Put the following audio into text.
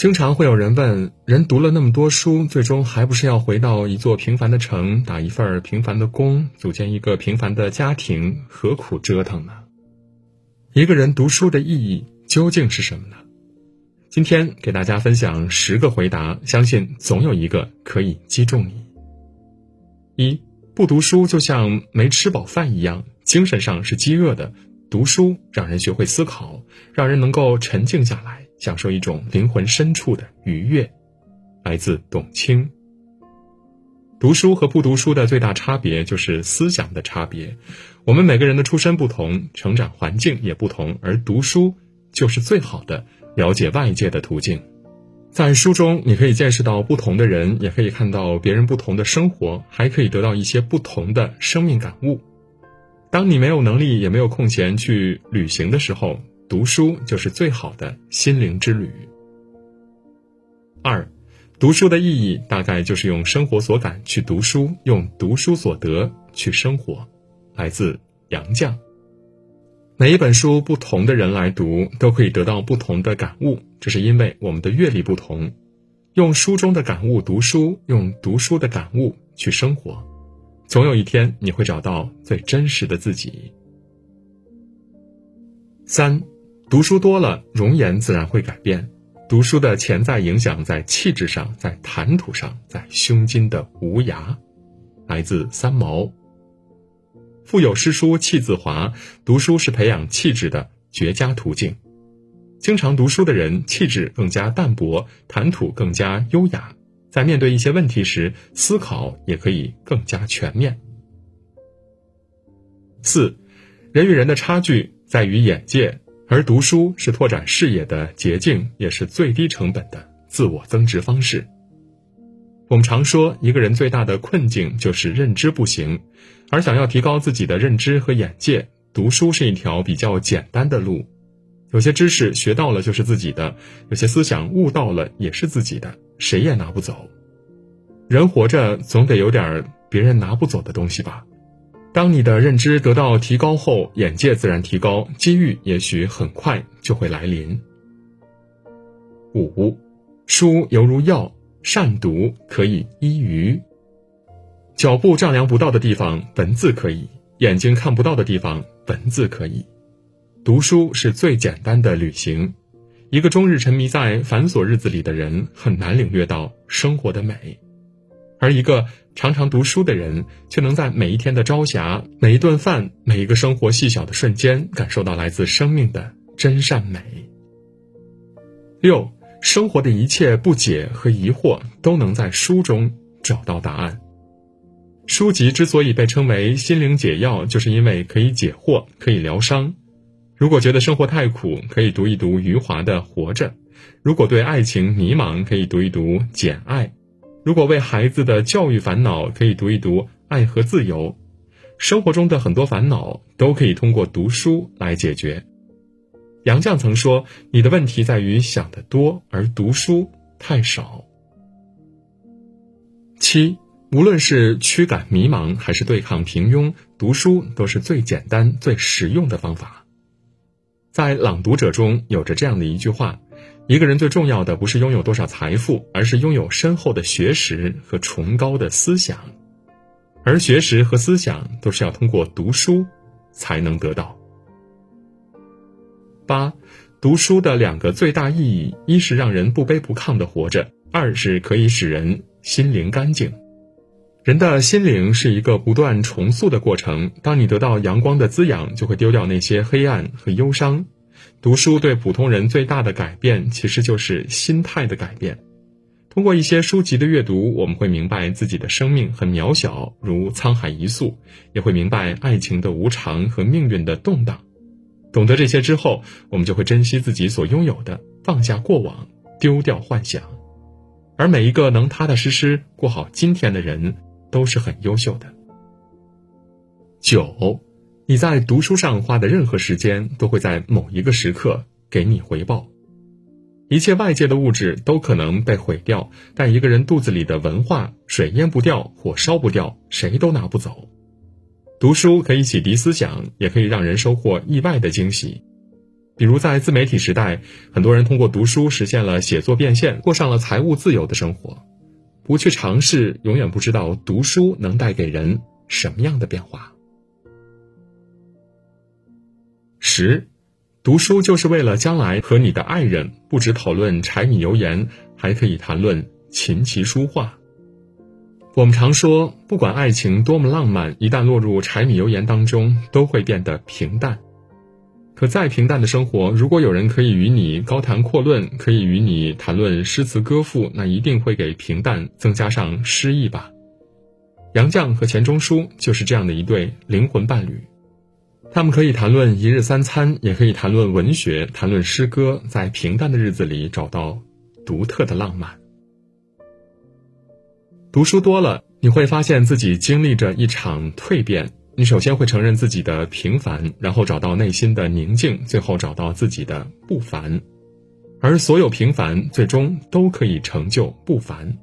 经常会有人问：人读了那么多书，最终还不是要回到一座平凡的城，打一份平凡的工，组建一个平凡的家庭，何苦折腾呢？一个人读书的意义究竟是什么呢？今天给大家分享十个回答，相信总有一个可以击中你。一不读书就像没吃饱饭一样，精神上是饥饿的。读书让人学会思考，让人能够沉静下来。享受一种灵魂深处的愉悦，来自董卿。读书和不读书的最大差别就是思想的差别。我们每个人的出身不同，成长环境也不同，而读书就是最好的了解外界的途径。在书中，你可以见识到不同的人，也可以看到别人不同的生活，还可以得到一些不同的生命感悟。当你没有能力也没有空闲去旅行的时候。读书就是最好的心灵之旅。二，读书的意义大概就是用生活所感去读书，用读书所得去生活。来自杨绛。每一本书，不同的人来读，都可以得到不同的感悟，这是因为我们的阅历不同。用书中的感悟读书，用读书的感悟去生活，总有一天你会找到最真实的自己。三。读书多了，容颜自然会改变。读书的潜在影响在气质上，在谈吐上，在胸襟的无涯。来自三毛。腹有诗书气自华，读书是培养气质的绝佳途径。经常读书的人，气质更加淡泊，谈吐更加优雅，在面对一些问题时，思考也可以更加全面。四，人与人的差距在于眼界。而读书是拓展视野的捷径，也是最低成本的自我增值方式。我们常说，一个人最大的困境就是认知不行，而想要提高自己的认知和眼界，读书是一条比较简单的路。有些知识学到了就是自己的，有些思想悟到了也是自己的，谁也拿不走。人活着总得有点别人拿不走的东西吧。当你的认知得到提高后，眼界自然提高，机遇也许很快就会来临。五，书犹如药，善读可以医愚。脚步丈量不到的地方，文字可以；眼睛看不到的地方，文字可以。读书是最简单的旅行。一个终日沉迷在繁琐日子里的人，很难领略到生活的美。而一个常常读书的人，却能在每一天的朝霞、每一顿饭、每一个生活细小的瞬间，感受到来自生命的真善美。六，生活的一切不解和疑惑，都能在书中找到答案。书籍之所以被称为心灵解药，就是因为可以解惑，可以疗伤。如果觉得生活太苦，可以读一读余华的《活着》；如果对爱情迷茫，可以读一读《简爱》。如果为孩子的教育烦恼，可以读一读《爱和自由》。生活中的很多烦恼都可以通过读书来解决。杨绛曾说：“你的问题在于想得多，而读书太少。”七，无论是驱赶迷茫，还是对抗平庸，读书都是最简单、最实用的方法。在《朗读者》中有着这样的一句话。一个人最重要的不是拥有多少财富，而是拥有深厚的学识和崇高的思想，而学识和思想都是要通过读书才能得到。八，读书的两个最大意义：一是让人不卑不亢的活着；二是可以使人心灵干净。人的心灵是一个不断重塑的过程，当你得到阳光的滋养，就会丢掉那些黑暗和忧伤。读书对普通人最大的改变，其实就是心态的改变。通过一些书籍的阅读，我们会明白自己的生命很渺小，如沧海一粟；也会明白爱情的无常和命运的动荡。懂得这些之后，我们就会珍惜自己所拥有的，放下过往，丢掉幻想。而每一个能踏踏实实过好今天的人，都是很优秀的。九。你在读书上花的任何时间，都会在某一个时刻给你回报。一切外界的物质都可能被毁掉，但一个人肚子里的文化，水淹不掉，火烧不掉，谁都拿不走。读书可以洗涤思想，也可以让人收获意外的惊喜。比如在自媒体时代，很多人通过读书实现了写作变现，过上了财务自由的生活。不去尝试，永远不知道读书能带给人什么样的变化。十，读书就是为了将来和你的爱人不只讨论柴米油盐，还可以谈论琴棋书画。我们常说，不管爱情多么浪漫，一旦落入柴米油盐当中，都会变得平淡。可再平淡的生活，如果有人可以与你高谈阔论，可以与你谈论诗词歌赋，那一定会给平淡增加上诗意吧。杨绛和钱钟书就是这样的一对灵魂伴侣，他们可以谈论一日三餐，也可以谈论文学，谈论诗歌，在平淡的日子里找到独特的浪漫。读书多了，你会发现自己经历着一场蜕变。你首先会承认自己的平凡，然后找到内心的宁静，最后找到自己的不凡，而所有平凡最终都可以成就不凡。